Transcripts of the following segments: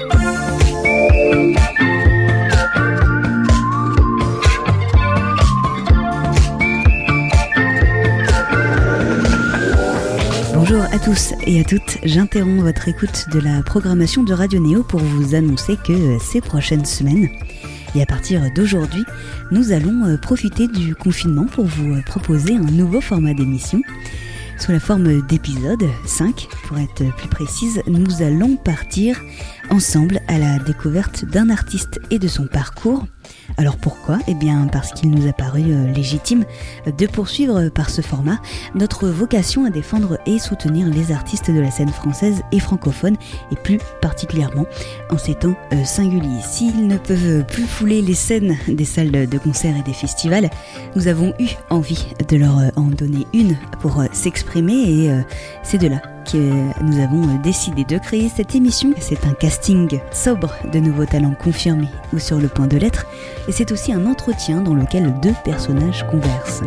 Bonjour à tous et à toutes, j'interromps votre écoute de la programmation de Radio Néo pour vous annoncer que ces prochaines semaines, et à partir d'aujourd'hui, nous allons euh, profiter du confinement pour vous euh, proposer un nouveau format d'émission. Sous la forme d'épisode 5, pour être plus précise, nous allons partir ensemble à la découverte d'un artiste et de son parcours alors pourquoi Eh bien parce qu'il nous a paru euh, légitime de poursuivre par ce format notre vocation à défendre et soutenir les artistes de la scène française et francophone, et plus particulièrement en ces temps euh, singuliers. S'ils ne peuvent plus fouler les scènes des salles de concert et des festivals, nous avons eu envie de leur euh, en donner une pour s'exprimer et c'est de là nous avons décidé de créer cette émission. C'est un casting sobre de nouveaux talents confirmés ou sur le point de l'être, et c'est aussi un entretien dans lequel deux personnages conversent.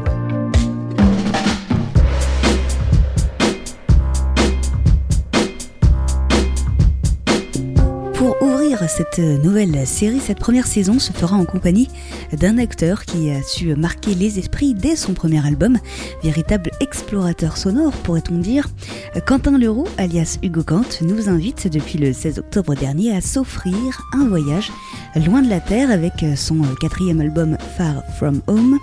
Cette nouvelle série, cette première saison se fera en compagnie d'un acteur qui a su marquer les esprits dès son premier album, véritable explorateur sonore pourrait-on dire. Quentin Leroux, alias Hugo Kant, nous invite depuis le 16 octobre dernier à s'offrir un voyage loin de la Terre avec son quatrième album Far From Home.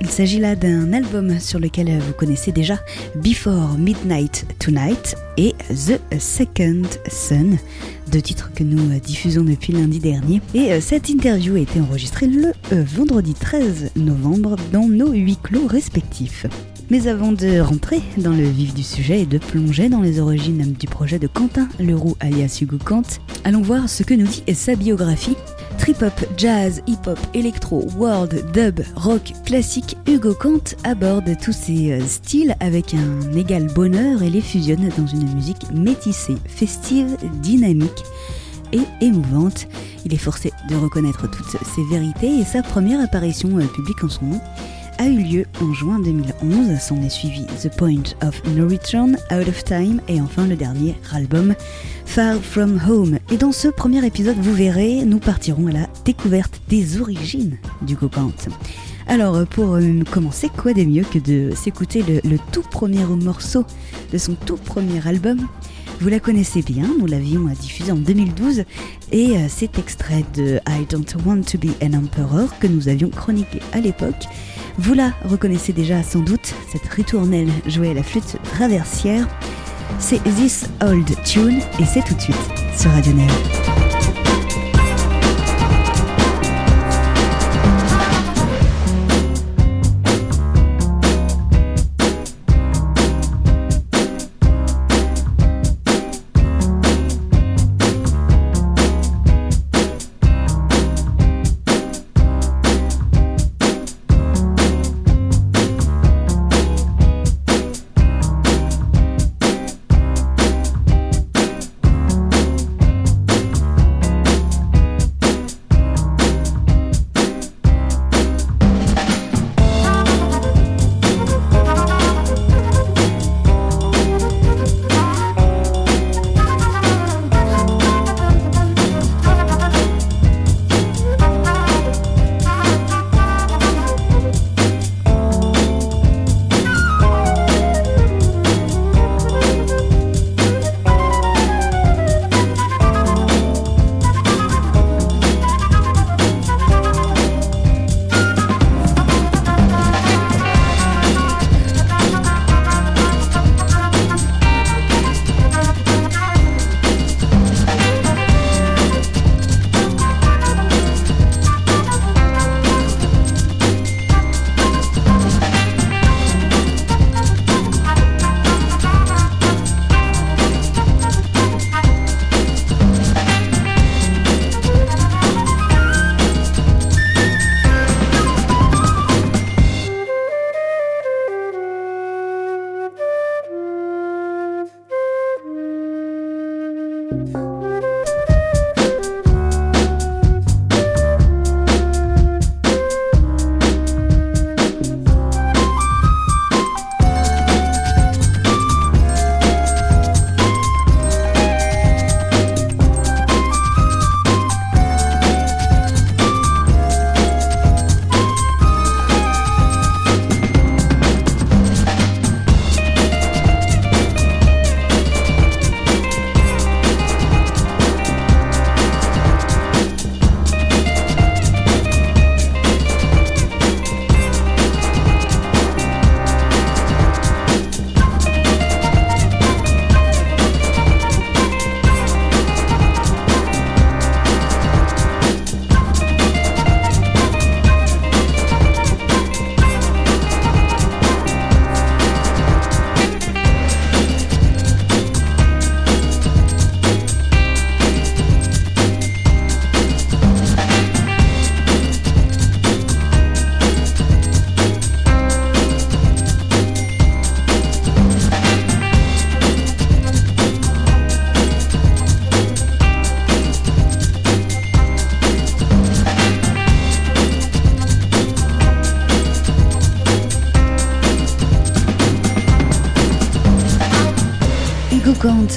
Il s'agit là d'un album sur lequel vous connaissez déjà Before Midnight Tonight et The Second Sun, deux titres que nous diffusons depuis lundi dernier. Et euh, cette interview a été enregistrée le euh, vendredi 13 novembre dans nos huit clos respectifs. Mais avant de rentrer dans le vif du sujet et de plonger dans les origines du projet de Quentin Leroux alias Hugo Kant, allons voir ce que nous dit sa biographie Trip-hop, jazz, hip-hop, électro, world, dub, rock, classique, Hugo Kant aborde tous ces euh, styles avec un égal bonheur et les fusionne dans une musique métissée, festive, dynamique et émouvante. Il est forcé de reconnaître toutes ces vérités et sa première apparition euh, publique en son nom a eu lieu en juin 2011. S'en est suivi The Point of No Return, Out of Time et enfin le dernier album Far From Home. Et dans ce premier épisode, vous verrez, nous partirons à la découverte des origines du Kant. Alors pour euh, commencer, quoi de mieux que de s'écouter le, tout premier morceau de son tout premier album? Vous la connaissez bien, nous l'avions diffusé en 2012 et euh, cet extrait de I Don't Want to Be an Emperor que nous avions chroniqué à l'époque vous la reconnaissez déjà sans doute, cette ritournelle jouée à la flûte traversière. C'est This Old Tune et c'est tout de suite sur Radio Neo.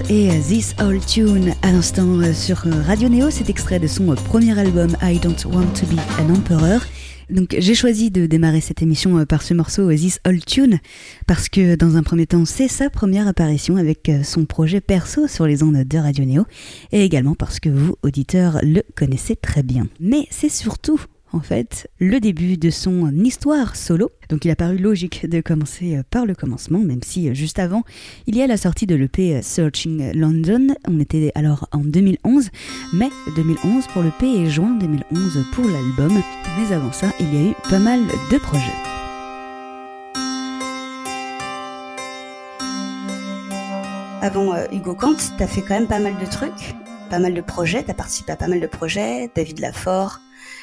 Et This Old Tune à l'instant sur Radio Neo, cet extrait de son premier album I Don't Want to Be an Emperor. Donc j'ai choisi de démarrer cette émission par ce morceau This Old Tune parce que dans un premier temps c'est sa première apparition avec son projet perso sur les ondes de Radio Neo et également parce que vous auditeurs le connaissez très bien. Mais c'est surtout en fait le début de son histoire solo. Donc il a paru logique de commencer euh, par le commencement, même si euh, juste avant, il y a la sortie de l'EP euh, Searching London. On était alors en 2011, mai 2011 pour l'EP et juin 2011 pour l'album. Mais avant ça, il y a eu pas mal de projets. Avant Hugo Kant, t'as fait quand même pas mal de trucs, pas mal de projets, t'as participé à pas mal de projets, David Lafort,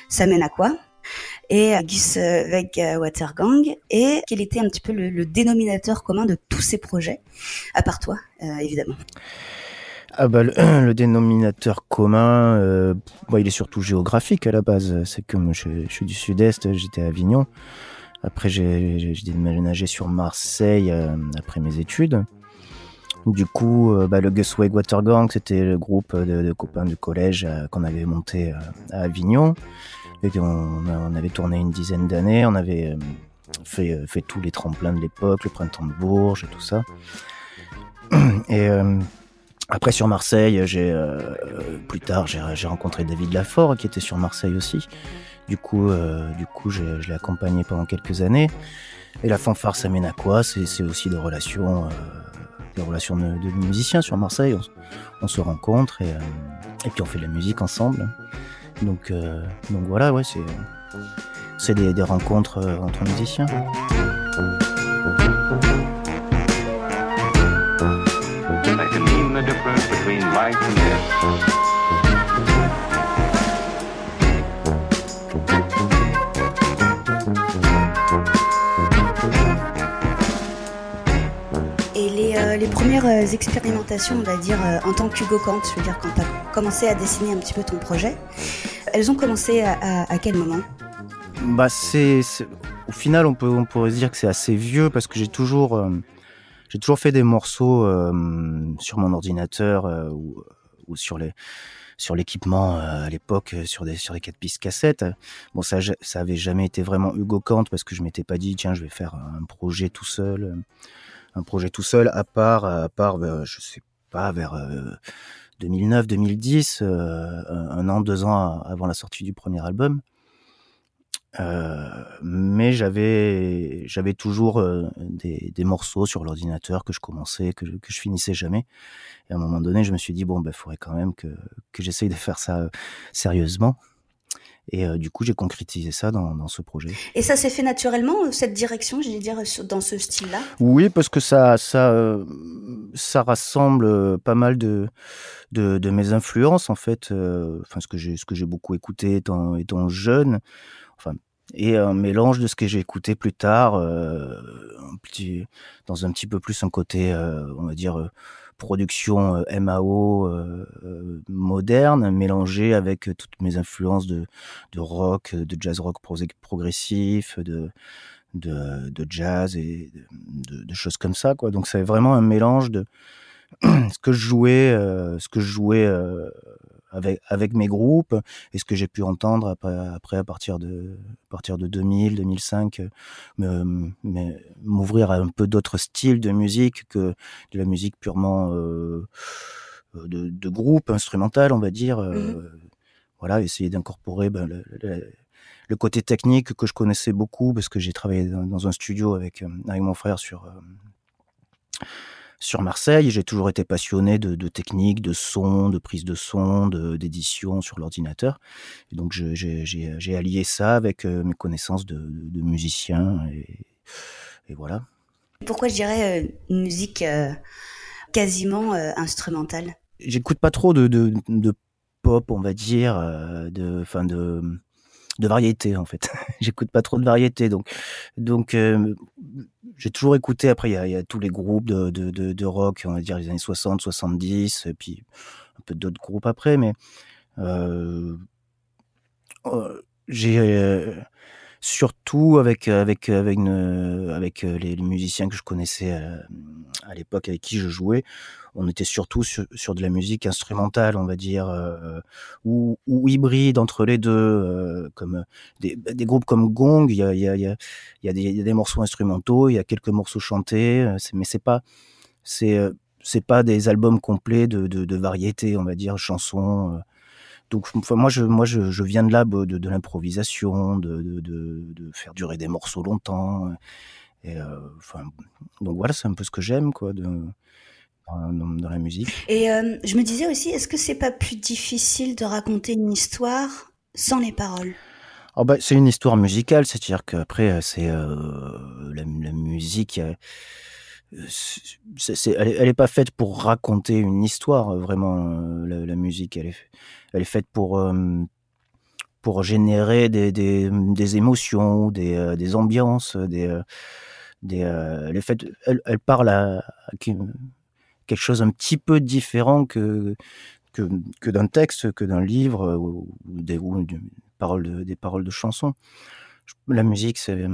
ça mène à quoi? Et Gus Weg Watergang et quel était un petit peu le, dénominateur commun de tous ces projets, à part toi, euh, évidemment? Ah bah, le, dénominateur commun, euh, bah, il est surtout géographique à la base. C'est comme je, suis du sud-est, j'étais à Avignon. Après, j'ai déménagé sur Marseille euh, après mes études. Du coup, bah, le Gus Weg Watergang, c'était le groupe de, de, copains du collège qu'on avait monté à Avignon on, avait tourné une dizaine d'années, on avait euh, fait, euh, tous les tremplins de l'époque, le printemps de Bourges et tout ça. Et euh, après sur Marseille, j'ai plus tard j'ai rencontré David Lafort qui était sur Marseille aussi. Du coup, du coup, je, l'ai accompagné pendant quelques années. Et la fanfare, ça mène à quoi C'est aussi des relations, des relations de, musiciens sur Marseille. On, se rencontre et, et puis on fait de la musique ensemble. Donc, euh, donc voilà, ouais, c'est, des, des rencontres euh, entre musiciens. Euh, les premières expérimentations, on va dire, en tant qu'Hugo Kant, je veux dire, quand tu as commencé à dessiner un petit peu ton projet, elles ont commencé à, quel moment? Bah c'est, au final on pourrait dire que c'est assez vieux parce que j'ai toujours euh, fait des morceaux euh, sur mon ordinateur euh, ou, sur l'équipement à l'époque sur des sur des quatre pistes cassettes. Bon ça ça avait jamais été vraiment Hugo Kant parce que je m'étais pas dit tiens je vais faire un projet tout seul un projet tout seul à part à part je sais pas vers 2009-2010, euh, un an, deux ans avant la sortie du premier album. Euh, mais j'avais j'avais toujours euh, des, morceaux sur l'ordinateur que je commençais que, que je finissais jamais et à un moment donné je me suis dit bon ben faudrait quand même que que j'essaye de faire ça sérieusement et euh, du coup, j'ai concrétisé ça dans, dans, ce projet. Et ça s'est fait naturellement, euh, cette direction, je vais dire, dans ce style-là? Oui, parce que ça, ça, euh, ça rassemble pas mal de, de, de, mes influences, en fait. enfin, ce que j'ai, ce que j'ai beaucoup écouté étant, étant jeune. Enfin, et un mélange de ce que j'ai écouté plus tard, un petit, dans un petit peu plus un côté, on va dire production euh, MAO euh, euh, moderne mélangée avec toutes mes influences de, rock, de jazz rock progressif, de, jazz et de, de, choses comme ça quoi. Donc c'est vraiment un mélange de ce que je jouais, ce que je jouais avec, avec mes groupes et ce que j'ai pu entendre après, après à partir de à partir de 2000 2005 me, m'ouvrir à un peu d'autres styles de musique que de la musique purement euh, de, de, groupe instrumental on va dire euh, mmh voilà essayer d'incorporer ben, le, le, côté technique que je connaissais beaucoup parce que j'ai travaillé dans, dans, un studio avec avec mon frère sur sur Marseille. J'ai toujours été passionné de, de, technique, de son, de prise de son, d'édition sur l'ordinateur. Donc j'ai allié ça avec euh, mes connaissances de, de musicien et, et, voilà. Pourquoi je dirais euh, une musique euh, quasiment instrumentale? J'écoute pas trop de, de, pop, on va dire, de, fin de de variété en fait. J'écoute pas trop de variété, donc donc euh, j'ai toujours écouté. Après, il y a, tous les groupes de, de, de, de, rock, on va dire les années 60, 70, et puis un peu d'autres groupes après, mais euh, euh j'ai surtout avec avec avec avec les, musiciens que je connaissais à l'époque avec qui je jouais on était surtout sur, de la musique instrumentale, on va dire, ou, hybride entre les deux, comme des, groupes comme Gong. Il y a, des morceaux instrumentaux, il y a quelques morceaux chantés, mais c'est pas c'est pas des albums complets de, de, variété, on va dire, chansons. Donc, moi, je, viens de là, de, de l'improvisation, de, faire durer des morceaux longtemps. Donc voilà, c'est un peu ce que j'aime, quoi, dans, la musique. Et je me disais aussi, est-ce que c'est pas plus difficile de raconter une histoire sans les paroles? Oh bah, C'est une histoire musicale, c'est-à-dire qu'après, c'est la, musique elle, n'est pas faite pour raconter une histoire, euh, vraiment, euh, la, musique. Elle est, elle est faite pour, euh, pour générer des, des, des émotions, des, des ambiances, des, des, est elle parle à, quelque chose un petit peu différent que, que, que d'un texte, que d'un livre ou, des, ou des, paroles de, des paroles de chansons. La musique, c'est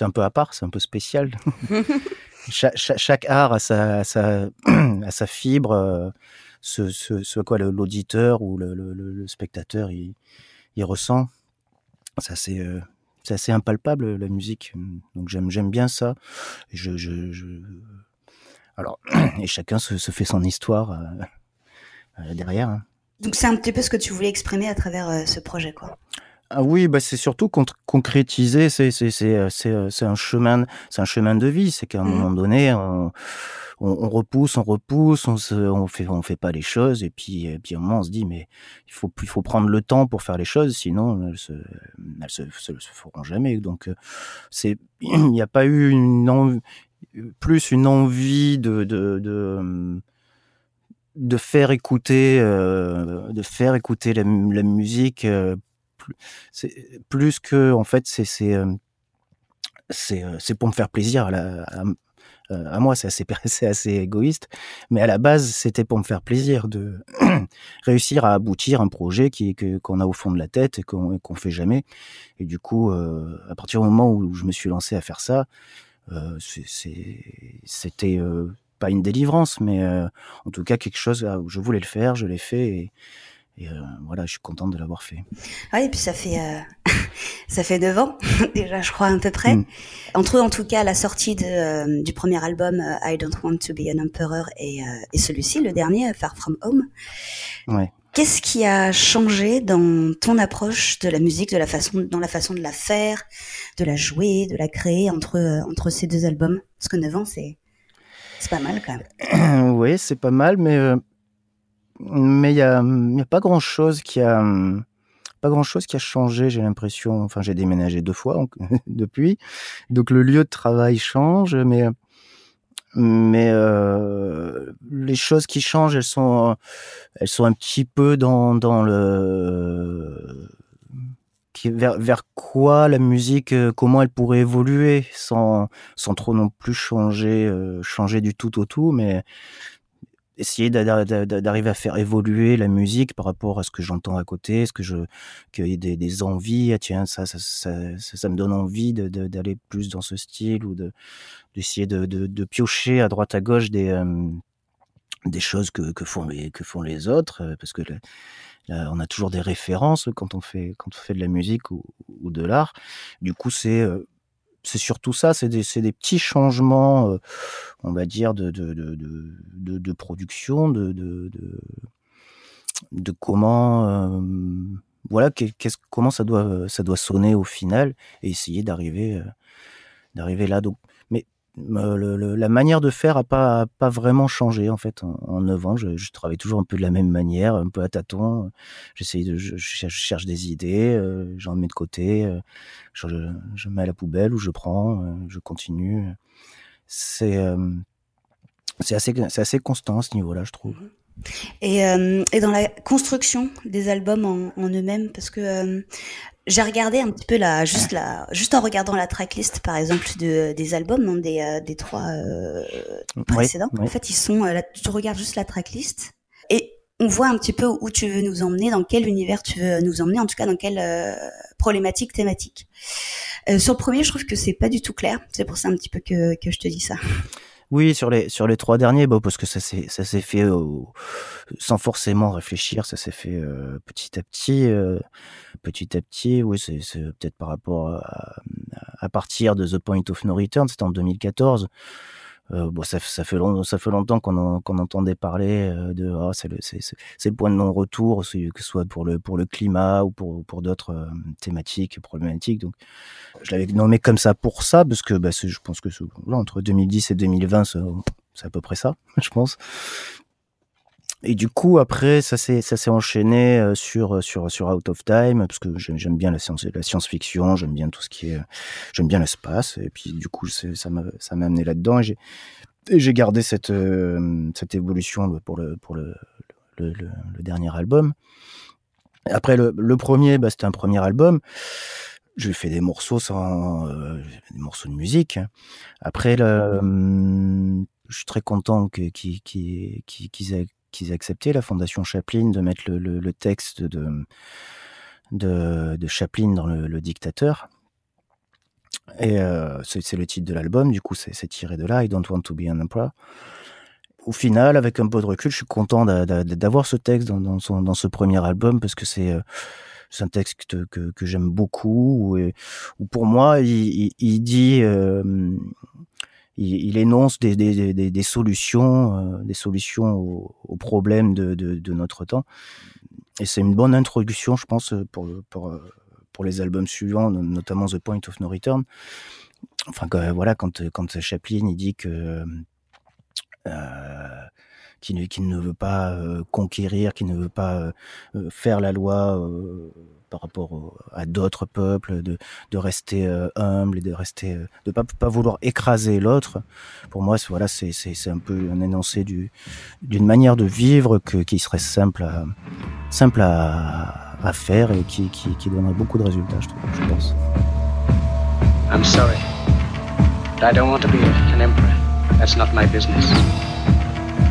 un peu à part, c'est un peu spécial. chaque, art a sa, sa, sa fibre, euh, ce, ce, quoi l'auditeur ou le, le, spectateur il, il ressent. C'est euh, c'est assez impalpable la musique, donc j'aime j'aime bien ça. Je, je, je... Alors et chacun se, se, fait son histoire euh, derrière. Hein. Donc c'est un petit peu ce que tu voulais exprimer à travers ce projet, quoi. Ah oui, bah c'est surtout concrétiser. C'est c'est c'est euh, c'est euh, c'est un chemin c'est un chemin de vie. C'est qu'à un mmh. moment donné, on, on, repousse, on repousse, on se, on fait on fait pas les choses et puis et puis à un moment on se dit mais il faut il faut prendre le temps pour faire les choses, sinon elles se elles se, se, feront jamais. Donc euh, c'est il n'y a pas eu une plus une envie de de, de de faire écouter de faire écouter la, la musique c'est plus que en fait c'est c'est euh, c'est euh, pour me faire plaisir à, euh, à moi c'est assez assez égoïste mais à la base c'était pour me faire plaisir de réussir à aboutir un projet qui que qu'on a au fond de la tête et qu'on qu'on fait jamais. Et du coup à partir du moment où je me suis lancé à faire ça euh, c'était pas une délivrance mais en tout cas quelque chose où je voulais le faire je l'ai fait et, et euh, voilà, je suis contente de l'avoir fait. Ah, et puis ça fait euh, ça fait neuf ans déjà, je crois à peu près. Mm. Entre en tout cas la sortie de, euh, du premier album I Don't Want to Be an Emperor et, et celui-ci, le dernier Far From Home. Ouais. Qu'est-ce qui a changé dans ton approche de la musique, de la façon, dans la façon de la faire, de la jouer, de la créer entre entre ces deux albums? Parce que neuf ans, c'est c'est pas mal quand même. oui, c'est pas mal, mais mais il y a, y a, pas grand chose qui a pas grand chose qui a changé j'ai l'impression. Enfin j'ai déménagé deux fois depuis. Donc le lieu de travail change mais mais euh, les choses qui changent elles sont elles sont un petit peu dans dans le vers, vers quoi la musique, euh, comment elle pourrait évoluer sans, sans trop non plus changer, euh, changer du tout au tout, mais essayer d'arriver à faire évoluer la musique par rapport à ce que j'entends à côté, ce que je qu'il des, envies, ah tiens ça ça, ça ça, me donne envie d'aller plus dans ce style ou de d'essayer de, de, de, piocher à droite à gauche des euh, des choses que, que font les que font les autres euh, parce que on a toujours des références quand on fait quand on fait de la musique ou, ou de l'art. Du coup c'est euh, c'est surtout ça, c'est des, des, petits changements, euh, on va dire, de, de, de, de, production, de, de, comment, euh, voilà, comment ça doit, ça doit sonner au final et essayer d'arriver, euh, là. Donc, la manière de faire a pas pas vraiment changé en fait en, neuf ans. Je, travaille toujours un peu de la même manière, un peu à tâtons. J'essaye de, je, cherche des idées, euh, j'en mets de côté, euh, je, mets à la poubelle ou je prends, euh, je continue. C'est c'est assez c'est assez constant à ce niveau-là, je trouve. Et, et, dans la construction des albums en eux-mêmes, parce que j'ai regardé un petit peu la juste la juste en regardant la tracklist par exemple de, des albums non, des euh, des trois euh, précédents. En fait, ils sont euh, là, tu regardes juste la tracklist et on voit un petit peu où tu veux nous emmener, dans quel univers tu veux nous emmener, en tout cas dans quelle euh, problématique thématique. Euh, sur le premier, je trouve que c'est pas du tout clair. C'est pour ça un petit peu que, que je te dis ça. Oui, sur les sur les trois derniers, bon, parce que ça s'est ça s'est fait sans forcément réfléchir, ça s'est fait euh, petit à petit, petit à petit. Oui, c'est peut-être par rapport à, à, partir de The Point of No Return, c'était en 2014. Euh, bon, ça, ça, fait long, ça fait longtemps qu'on qu'on entendait parler euh, de oh, c'est le, le, point de non-retour, que ce soit pour le, pour le climat ou pour, pour d'autres euh, thématiques, problématiques. Donc, je l'avais nommé comme ça pour ça, parce que bah, je pense que là, entre 2010 et 2020, c'est à peu près ça, je pense. Et du coup, après, ça s'est ça s'est enchaîné euh, sur sur sur Out of Time parce que j'aime bien la science la science-fiction, j'aime bien tout ce qui est j'aime bien l'espace et puis du coup ça m'a ça m'a amené là-dedans et j'ai j'ai gardé cette euh, cette évolution pour le pour le le, le, dernier album. Après le, le premier, bah, c'était un premier album. Je fais des morceaux sans euh, des morceaux de musique. Après le, hum, je suis très content qu'ils qui, qui, qui, aient qu'ils accepté, la Fondation Chaplin, de mettre le, le, texte de, de, Chaplin dans le, le dictateur. Et euh, c'est le titre de l'album, du coup c'est tiré de là, I Don't Want to Be an Emperor. Au final, avec un peu de recul, je suis content d'avoir ce texte dans, son, dans, ce premier album parce que c'est euh, un texte que, j'aime beaucoup. Où, pour moi, il dit, euh, il, énonce des, des, des, des solutions, euh, des solutions aux, aux problèmes de, de, de, notre temps. Et c'est une bonne introduction, je pense, pour, pour, pour les albums suivants, notamment The Point of No Return. Enfin, voilà, quand, quand Chaplin il dit que euh, qui ne, veut pas euh, conquérir, qui ne veut pas euh, faire la loi euh, par rapport à d'autres peuples, de, rester humble et de rester, de pas pas vouloir écraser l'autre. Pour moi, voilà, c'est un peu un énoncé du d'une manière de vivre qui serait simple à faire et qui, donnerait beaucoup de résultats, je trouve, je pense. I'm sorry. I don't want to be an emperor. That's not my business.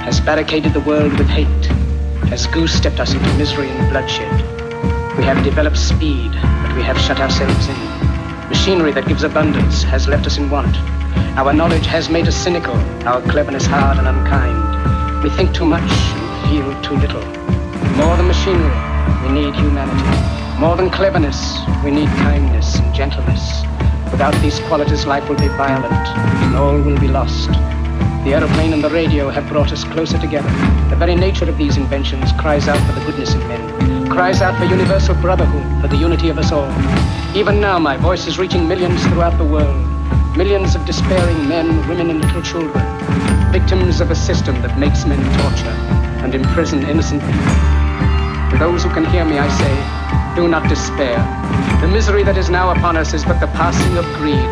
has barricaded the world with hate, has goose-stepped us into misery and bloodshed. We have developed speed, but we have shut ourselves in. Machinery that gives abundance has left us in want. Our knowledge has made us cynical, our cleverness hard and unkind. We think too much and feel too little. More than machinery, we need humanity. More than cleverness, we need kindness and gentleness. Without these qualities, life will be violent, and all will be lost. The aeroplane and the radio have brought us closer together. The very nature of these inventions cries out for the goodness in men, cries out for universal brotherhood, for the unity of us all. Even now, my voice is reaching millions throughout the world. Millions of despairing men, women, and little children, victims of a system that makes men torture and imprison innocent people. To those who can hear me, I say, do not despair. The misery that is now upon us is but the passing of greed,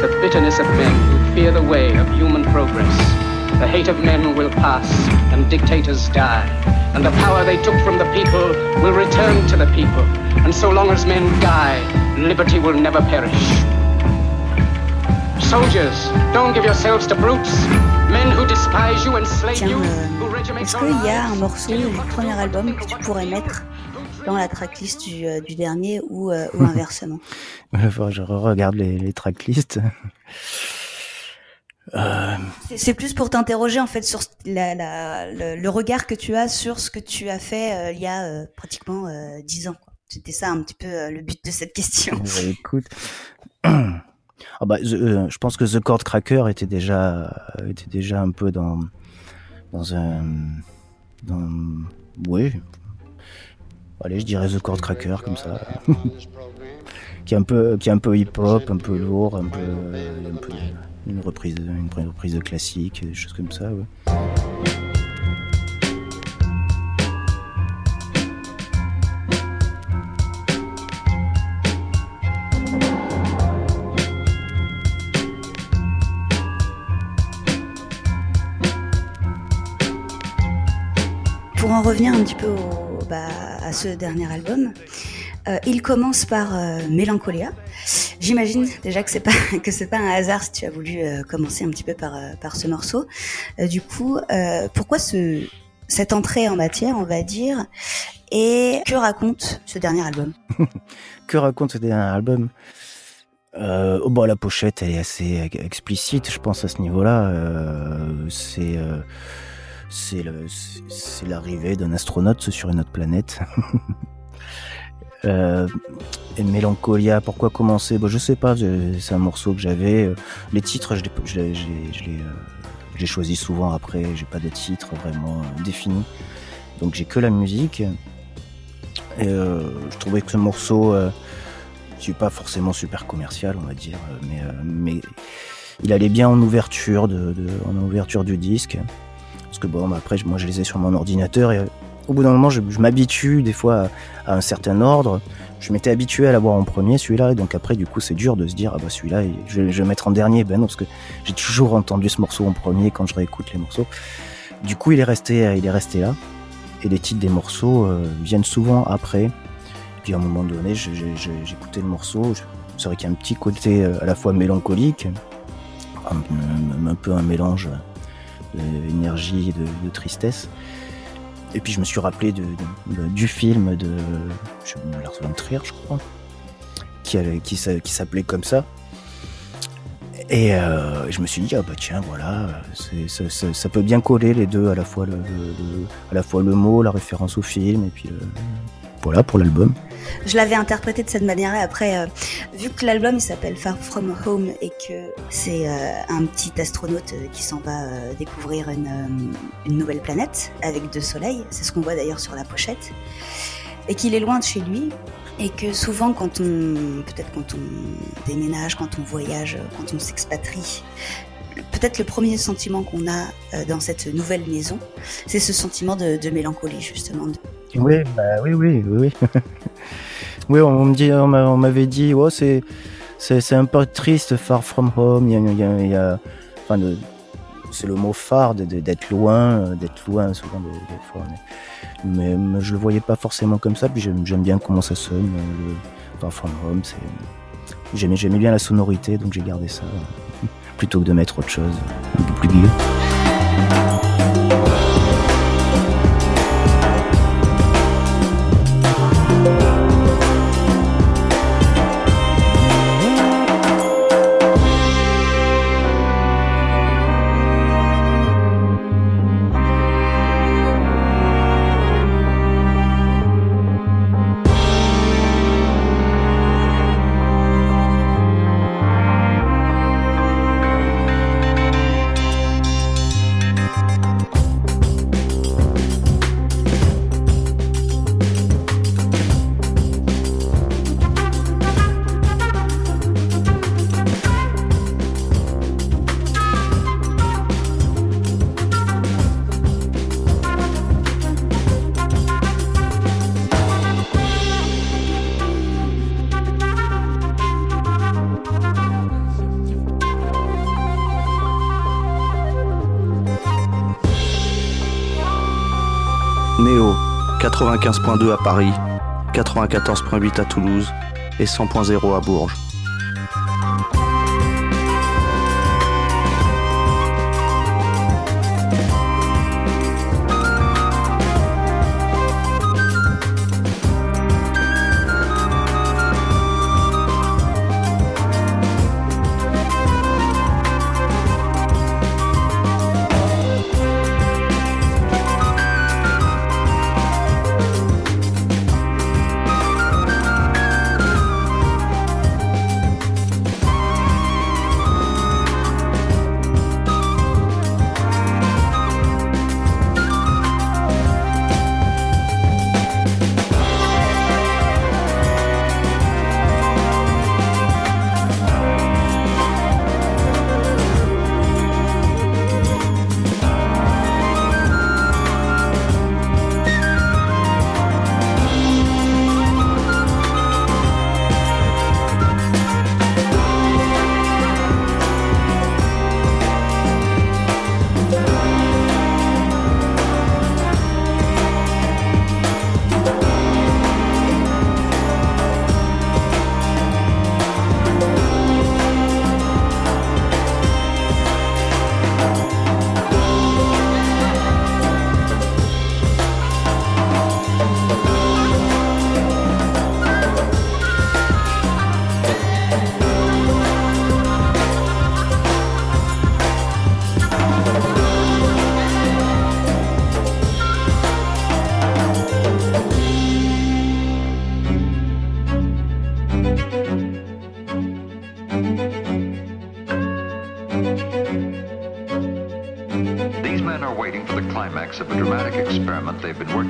the bitterness of men fear the way of human progress. The hate of men will pass, and dictators die. And the power they took from the people will return to the people. And so long as men die, liberty will never perish. Soldiers, don't give yourselves to brutes. Men who despise you, enslave you, who Est-ce qu'il y a un morceau du premier album que tu pourrais mettre dans la tracklist du, euh, du dernier ou, euh, ou inversement? Je regarde les, les tracklists. Euh... C'est plus pour t'interroger en fait sur le, regard que tu as sur ce que tu as fait euh, il y a euh, pratiquement dix ans. C'était ça un petit peu le but de cette question. écoute, ah bah, je pense que The Chord Cracker était déjà déjà un peu dans dans un oui Allez, je dirais The Chord Cracker comme ça. qui est un peu, qui est un peu hip-hop, un peu lourd, un peu une reprise, une reprise de classique, des choses comme ça. Pour en revenir un petit peu bah, à ce dernier album, euh, il commence par euh, Mélancolia. J'imagine déjà que c'est pas que c'est pas un hasard si tu as voulu euh, commencer un petit peu par par ce morceau. du coup, pourquoi ce cette entrée en matière, on va dire, et que raconte ce dernier album? Que raconte ce dernier album? Euh, bon, la pochette elle est assez explicite, je pense à ce niveau-là. Euh, c'est euh, c'est l'arrivée d'un astronaute sur une autre planète. euh, Mélancolia, pourquoi commencer? Bon, Je sais pas, c'est un morceau que j'avais. Les titres, je les, je les, choisis souvent après, j'ai pas de titre vraiment défini. Donc j'ai que la musique. Et je trouvais que ce morceau suis pas forcément super commercial, on va dire, euh, mais, euh, il allait bien en ouverture, de, en ouverture du disque. Parce que bon, après, moi je les ai sur mon ordinateur au bout d'un moment, je, m'habitue des fois à, un certain ordre. Je m'étais habitué à l'avoir en premier, celui-là, et donc après, du coup, c'est dur de se dire, ah bah celui-là, je, vais le mettre en dernier. Ben parce que j'ai toujours entendu ce morceau en premier quand je réécoute les morceaux. Du coup, il est resté, il est resté là. Et les titres des morceaux euh, viennent souvent après à un moment donné, j'écoutais le morceau. C'est vrai qu'il y a un petit côté euh, à la fois mélancolique, un, peu un mélange d'énergie et de, tristesse. Et puis je me suis rappelé de, du film de Lars von Trier, je crois, qui, qui, s'appelait comme ça. Et euh, je me suis dit, ah bah tiens, voilà, ça, peut bien coller les deux, à la, fois à la fois le mot, la référence au film, et puis voilà pour l'album. Je l'avais interprété de cette manière-là. Après, euh, vu que l'album il s'appelle Far From Home et que c'est euh, un petit astronaute euh, qui s'en va découvrir une, nouvelle planète avec deux soleils, c'est ce qu'on voit d'ailleurs sur la pochette, et qu'il est loin de chez lui, et que souvent quand on, peut-être quand on déménage, quand on voyage, quand on s'expatrie, peut-être le premier sentiment qu'on a dans cette nouvelle maison, c'est ce sentiment de mélancolie justement. Oui, bah, oui, oui, oui. oui, on, me dit, on m'avait dit, oh, c'est, c'est, un peu triste, Far From Home. Il y a, il y a, enfin, c'est le mot phare d'être loin, euh, d'être loin souvent des, fois. Mais, je le voyais pas forcément comme ça. Puis j'aime, bien comment ça sonne. Euh, le Far From Home, j'aimais, bien la sonorité, donc j'ai gardé ça plutôt que de mettre autre chose, plus vieux. 95.2 à Paris, 94.8 à Toulouse et 100.0 à Bourges.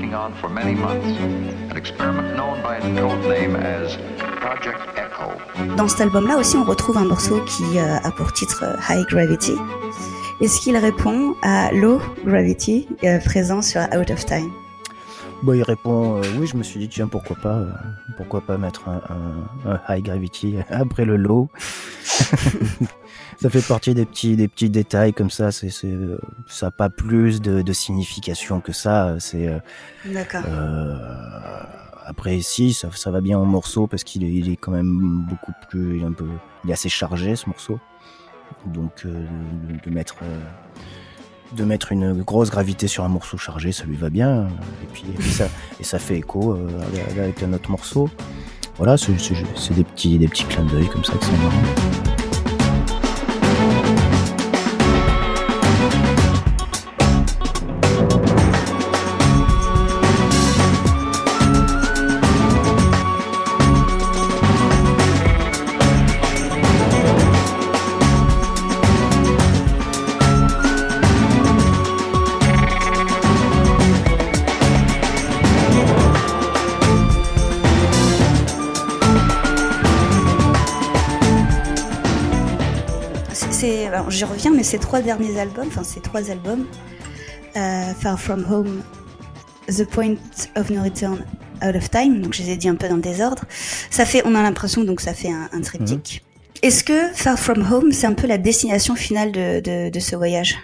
Working on for many months. An experiment known by its code name as Project Echo. Dans cet album-là aussi, on retrouve un morceau qui euh, a pour titre euh, High Gravity. Est-ce qu'il répond à Low Gravity euh, présent sur Out of Time Bon, il répond euh, oui. Je me suis dit tiens pourquoi pas, euh, pourquoi pas mettre un, un- un high gravity après le low. ça fait partie des petits des petits détails comme ça. C'est c'est ça a pas plus de, de signification que ça. C'est euh, D'accord. euh, après si ça, ça va bien au morceau parce qu'il est, il est quand même beaucoup plus il est un peu il est assez chargé ce morceau. Donc euh, de, de mettre euh, de mettre une grosse gravité sur un morceau chargé, ça lui va bien. Et puis et ça, et ça fait écho euh, avec- avec un autre morceau. Voilà, c'est des petits, des petits clins d'œil comme ça qui sont marrants. Reviens, mais ces trois derniers albums, enfin ces trois albums, euh, Far From Home, The Point of No Return, Out of Time, donc je les ai dit un peu dans le désordre. Ça fait, on a l'impression donc ça fait un, un triptyque. Est-ce que Far From Home, c'est un peu la destination finale de, de, de ce voyage?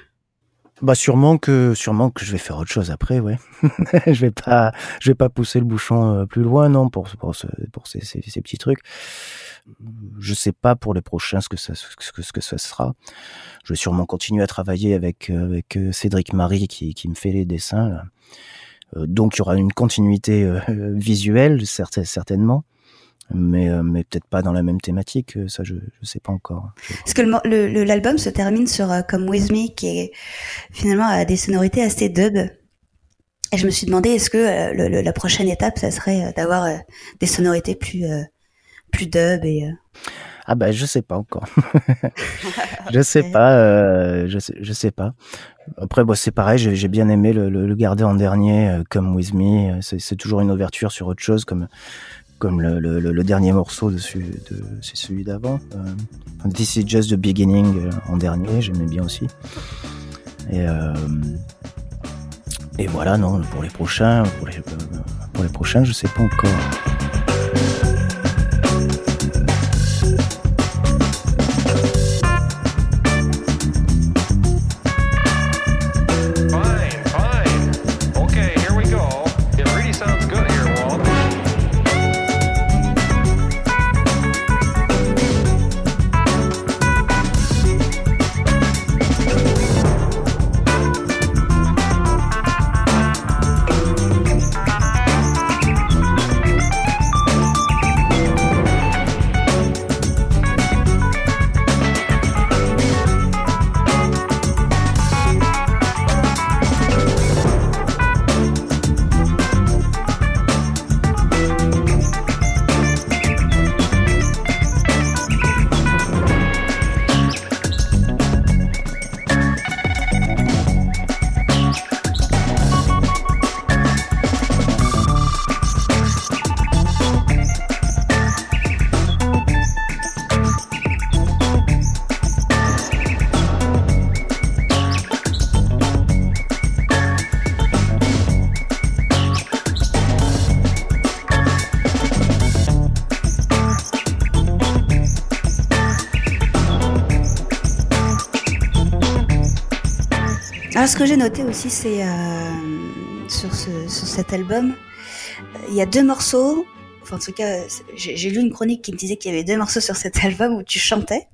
Bah sûrement que sûrement que je vais faire autre chose après, ouais. je vais pas je vais pas pousser le bouchon euh, plus loin non pour pour ce, pour ces, ces, ces petits trucs. Je sais pas pour les prochains ce que ça ce que ce que ça sera. Je vais sûrement continuer à travailler avec euh, avec euh, Cédric Marie qui qui me fait les dessins. Euh, donc il y aura une continuité visuelle certainement. Mais, mais peut-être pas dans la même thématique, ça je, je sais pas encore. Parce que l'album se termine sur Come With Me, qui est finalement a des sonorités assez dub. Et je me suis demandé, est-ce que la prochaine étape, ça serait d'avoir des sonorités plus plus dub et euh, Ah bah je sais pas encore. je sais pas, euh, je sais, je sais pas. Après bon c'est pareil, j'ai bien aimé le, le, le garder en dernier, euh, comme With Me. C'est toujours une ouverture sur autre chose, comme comme le, le, dernier morceau dessus, de, c'est celui d'avant. Euh, This is just the beginning en dernier, j'aimais bien aussi. Et et voilà non pour les prochains, pour les pour les prochains je sais pas encore. Alors, ce que j'ai noté aussi, c'est euh, sur, ce, sur cet album, il y a deux morceaux. Enfin, en tout cas, j'ai lu une chronique qui me disait qu'il y avait deux morceaux sur cet album où tu chantais.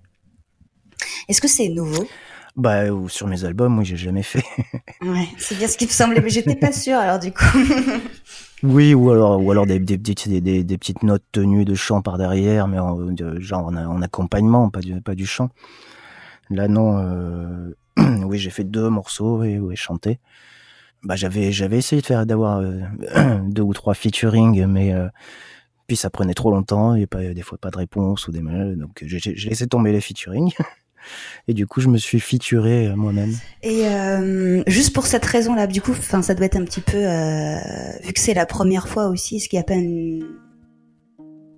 Est-ce que c'est nouveau? Bah ou sur mes albums, oui j'ai jamais fait. Ouais, c'est bien ce qui me semblait, mais j'étais pas sûre. Alors du coup, Oui, ou alors, ou alors des, des, petites- des, des, des petites notes tenues de chant par derrière, mais en, genre en, en accompagnement, pas du, pas du chant. Là, non. euh, oui, j'ai fait deux morceaux et oui, chanté. Bah, j'avais, j'avais essayé de faire d'avoir euh, deux ou trois featuring, mais euh, Puis ça prenait trop longtemps, il n'y a pas, des fois pas de réponse ou des mails, donc j'ai laissé tomber les featuring. Et du coup, je me suis featuré euh, moi-même. Et euh, juste pour cette raison-là, du coup, enfin, ça doit être un petit peu, euh, vu que c'est la première fois aussi, ce qui a peine,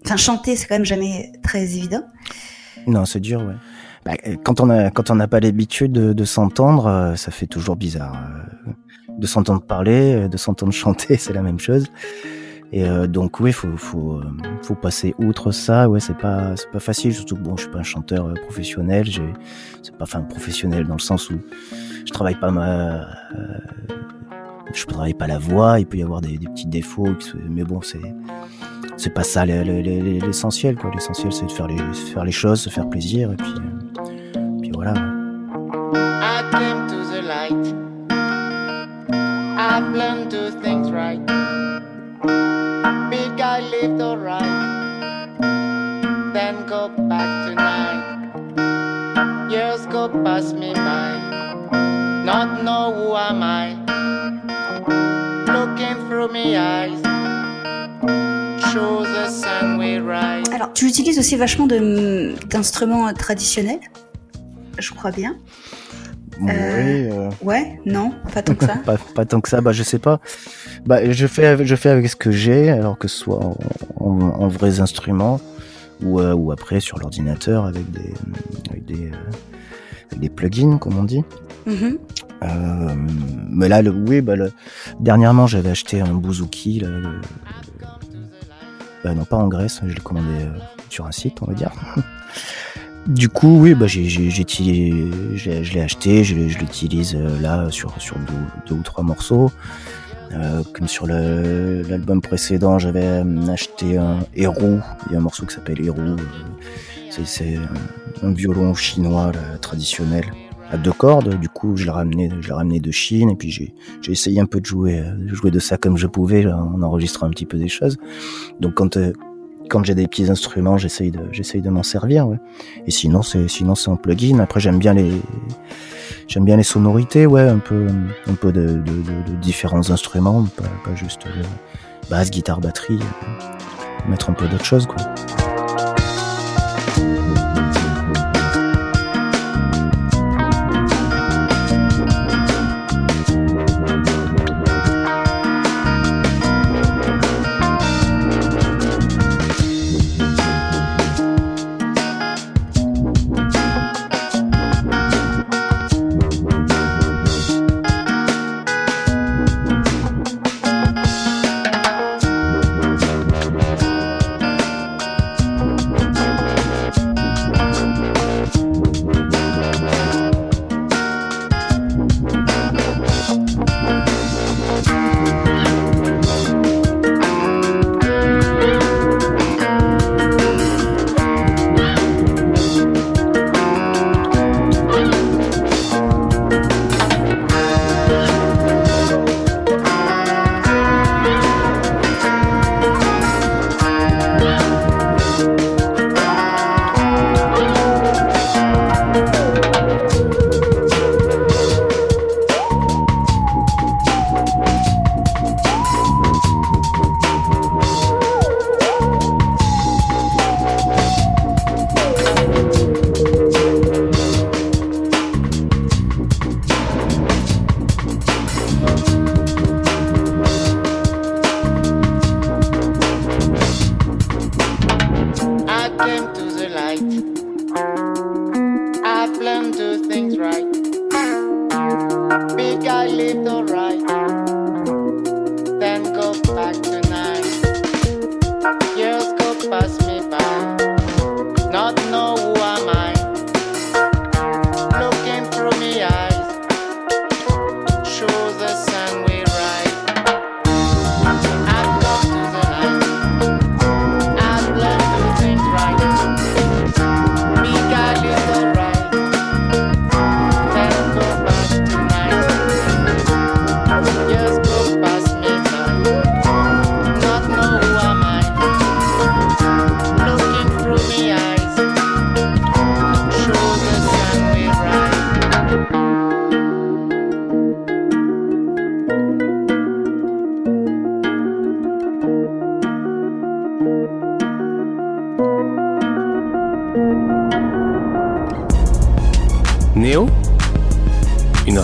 enfin, chanter, c'est quand même jamais très évident. Non, c'est dur, ouais. Bah, quand on a quand on n'a pas l'habitude de, de s'entendre, euh, ça fait toujours bizarre. Euh, De s'entendre parler, euh, de s'entendre chanter, c'est la même chose. Et euh, donc oui, faut faut faut passer outre ça. Ouais, c'est pas c'est pas facile. Surtout que bon, je suis pas un chanteur professionnel. J'ai c'est pas enfin professionnel dans le sens où je travaille pas ma euh, je travaille pas la voix. Il peut y avoir des, des petits défauts, mais bon, c'est c'est pas ça le- le- le- l'essentiel quoi. L'essentiel c'est de faire les faire les choses, se faire plaisir et puis euh, voilà. I came to the light. I've learned to think right. Big I lived alright. Then go back tonight. Years go past me by. Not know who am I. Looking through me eyes. Show the sun we rise. Alors, tu utilises aussi vachement de d'instruments traditionnels, je crois bien. Ouais, euh, Ouais, non, pas tant que ça. pas, pas tant que ça, bah je sais pas. Bah je fais avec- je fais avec ce que j'ai, alors que ce soit en, en, en vrais instruments ou euh, ou après sur l'ordinateur avec des avec des euh, avec des plugins comme on dit. Mhm. Euh, mais là, le, oui, bah, le, dernièrement, j'avais acheté un bouzouki. Là, le- bah, non, pas en Grèce, je l'ai commandé euh, sur un site, on va dire. du coup, oui, bah, j'ai, j'ai, je l'ai acheté, je, je l'utilise euh, là sur, sur deux, ou trois morceaux. Euh, comme sur le, l'album précédent, j'avais euh, acheté un héros. Il y a un morceau qui s'appelle héros. euh, c'est, c'est un, violon chinois là, traditionnel à deux cordes. Du coup, je l'ai ramené, je l'ai ramené de Chine et puis j'ai, j'ai essayé un peu de jouer, euh, jouer de ça comme je pouvais en enregistrant un petit peu des choses. Donc quand euh, quand j'ai des petits instruments, j'essaye de, j'essaye de m'en servir. Ouais. Et sinon, c'est, sinon c'est en plugin. Après, j'aime bien les, j'aime bien les sonorités, ouais, un peu, un peu de, de, de- différents instruments, pas, pas juste basse, guitare, batterie, euh, mettre un peu d'autres choses, quoi.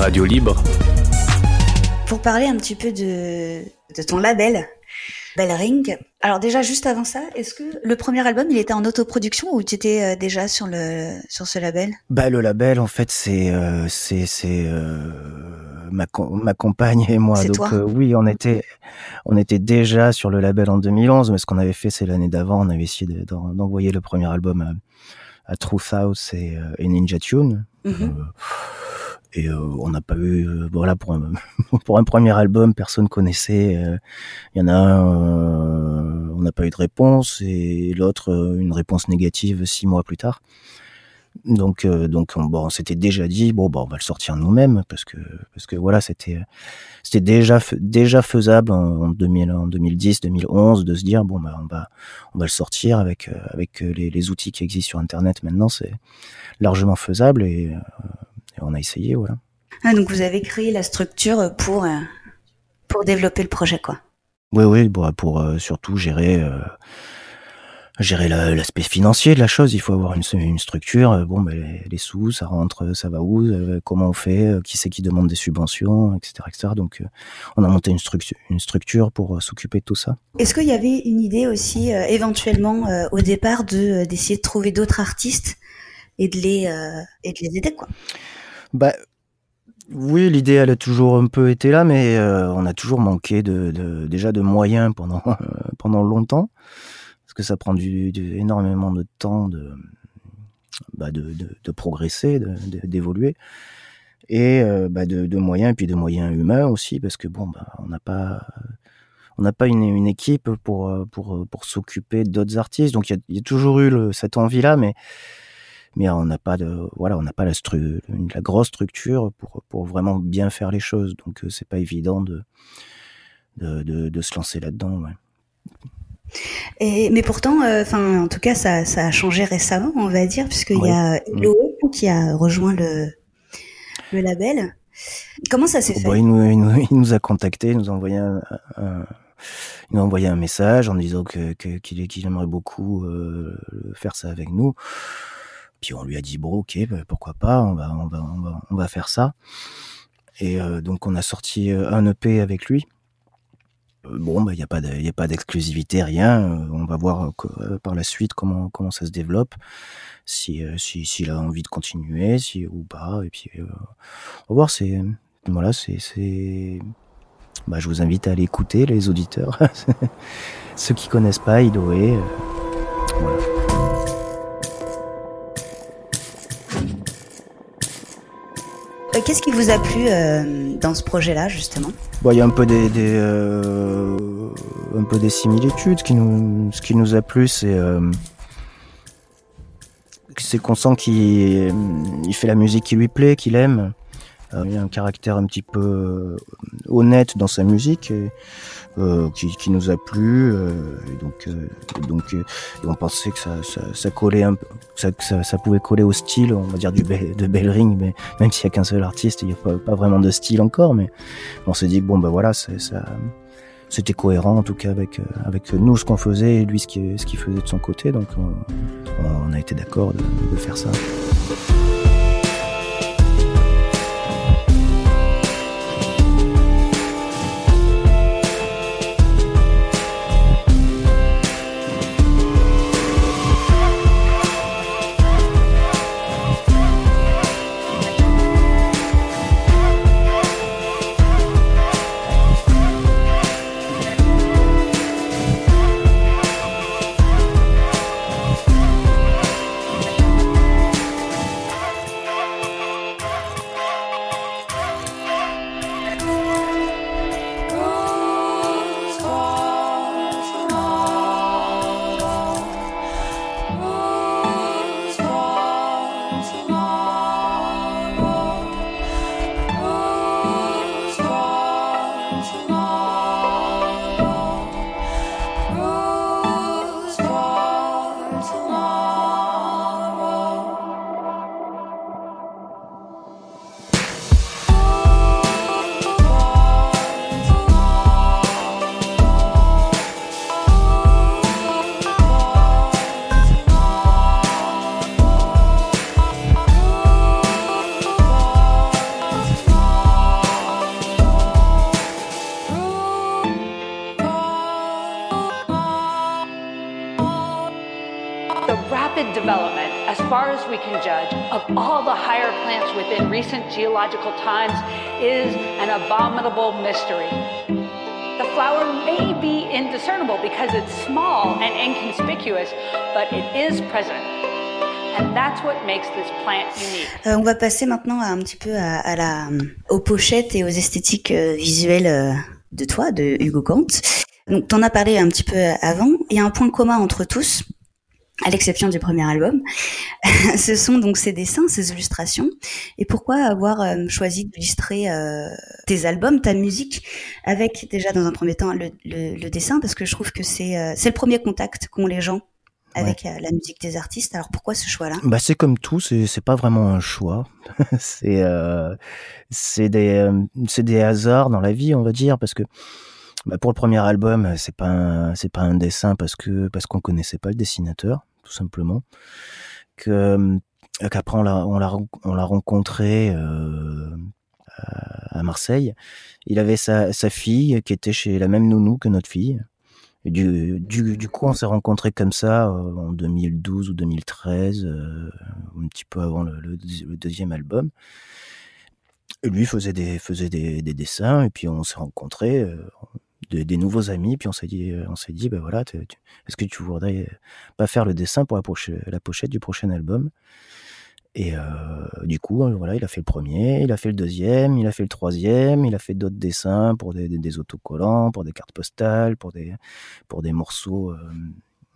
Radio libre. Pour parler un petit peu de, de ton label, Bell Ring. Alors déjà, juste avant ça, est-ce que le premier album, il était en autoproduction ou tu étais euh, déjà sur le sur ce label? Bah le label, en fait, c'est euh, c'est c'est euh, ma co- ma compagne et moi. C'est Donc toi euh, oui, on était on était déjà sur le label en 2011, mais ce qu'on avait fait, c'est l'année d'avant, on avait essayé de- d'en- d'envoyer le premier album à, à Truth House et, euh, et Ninja Tune. Mhm. Euh, et euh, on n'a pas eu, euh, voilà, pour un, pour un premier album, personne connaissait. euh, Il y en a un, on n'a pas eu de réponse, et l'autre, une réponse négative six mois plus tard. Donc, euh, donc, on, bon, on s'était déjà dit, bon, bon, on va le sortir nous-mêmes, parce que, parce que voilà, c'était, c'était déjà, déjà faisable en, en 2000, en 2010, 2011, de se dire, bon, bah, on va, on va le sortir avec, avec les, les outils qui existent sur Internet maintenant, c'est largement faisable, et, euh, et on a essayé, voilà. Ah, donc vous avez créé la structure pour euh, pour développer le projet, quoi. Oui, oui, bon, pour euh, surtout gérer, euh, gérer la- l'aspect financier de la chose. Il faut avoir une, une structure. Bon, ben, les, les sous, ça rentre, ça va où Comment on fait Qui c'est qui demande des subventions, etc., etc. Donc, on a monté une structure, une structure pour s'occuper de tout ça. Est-ce qu'il y avait une idée aussi, éventuellement, au départ, de euh, d'essayer de trouver d'autres artistes et de les et de les aider, quoi? Bah, oui, l'idée, elle a toujours un peu été là, mais euh, on a toujours manqué de, déjà de moyens pendant, pendant longtemps, parce que ça prend énormément de temps de, bah, de, progresser, d'évoluer, et euh, bah, de, moyens, puis de moyens humains aussi, parce que bon, bah, on n'a pas, on n'a pas une, équipe pour, pour, pour s'occuper d'autres artistes, donc il y a, toujours eu cette envie-là, mais mais on n'a pas de voilà on n'a pas la, stru- la grosse structure pour pour vraiment bien faire les choses donc euh, c'est pas évident de de, de, de se lancer là-dedans ouais. Et, mais pourtant, euh, enfin, en tout cas, ça, ça a changé récemment, on va dire, puisqu'il Oui. y a Eloé qui a rejoint le, le label. Comment ça s'est Oh, fait bah, il, nous, il, nous, il nous a contacté il nous a envoyé un, un- il nous a envoyé un message en disant que qu'il aimerait beaucoup euh, faire ça avec nous puis on lui a dit bon ok bah, pourquoi pas on va on va on va on va faire ça. Et euh, donc on a sorti euh, un EP avec lui. Euh, bon bah il y a pas de, y a pas d'exclusivité rien. Euh, on va voir par la suite comment comment ça se développe. Si euh, si s'il a envie de continuer si ou pas. Et puis on va voir c'est voilà c'est c'est bah, je vous invite à aller écouter les auditeurs. Ceux qui connaissent pas Idoé voilà. Qu'est-ce qui vous a plu euh, dans ce projet-là, justement? Bon, il y a un peu des, des euh, un peu des similitudes. Ce qui nous, a plu, c'est euh, qu'on sent qu'il il fait la musique qui lui plaît, qu'il aime. Euh, il a un caractère un petit peu euh, honnête dans sa musique, euh, qui, nous a plu. euh, et donc, euh, donc, on pensait que ça, ça, collait un peu, ça, ça, pouvait coller au style, on va dire du de Bellring, mais même s'il y a qu'un seul artiste, il n'y a pas, vraiment de style encore, mais on s'est dit bon bah voilà ça c'était cohérent en tout cas avec avec nous ce qu'on faisait et lui ce qui ce qu'il faisait de son côté donc on, a été d'accord de faire ça recent geological times is an abominable mystery. The flower may be indiscernible because it's small and inconspicuous, but it is present. And that's what makes this plant unique. Euh, on va passer maintenant un petit peu la, aux pochettes et aux esthétiques euh, visuelles euh, de toi, de Hugo Kant. Donc, t'en as parlé un petit peu avant. Il y a un point commun entre tous, à l'exception du premier album. Ce sont donc ces dessins, ces illustrations. Et pourquoi avoir euh, choisi d'illustrer euh, tes albums, ta musique, avec déjà dans un premier temps le, le- le dessin, parce que je trouve que c'est euh, c'est le premier contact qu'ont les gens avec la musique des artistes. Alors pourquoi ce choix-là? Bah c'est comme tout, c'est pas vraiment un choix. c'est des c'est des hasards dans la vie, on va dire, parce que bah, pour le premier album, c'est pas c'est pas un dessin parce que parce qu'on connaissait pas le dessinateur, tout simplement. Que euh, qu'après on l'a on l'a on l'a rencontré euh, à Marseille. Il avait sa sa fille qui était chez la même nounou que notre fille. Du, du, du coup, on s'est rencontrés comme ça euh, en 2012 ou 2013, euh, un petit peu avant le, le deuxième album. Et lui faisait des, faisait des, des dessins, et puis on s'est rencontrés, euh, des, des nouveaux amis, puis on s'est dit, on s'est dit, ben voilà, est-ce que tu voudrais pas faire le dessin pour la, la pochette du prochain album? Et euh, du coup, euh, voilà, il a fait le premier, il a fait le deuxième, il a fait le troisième, il a fait d'autres dessins pour des, autocollants, pour des cartes postales, pour des, pour des morceaux euh,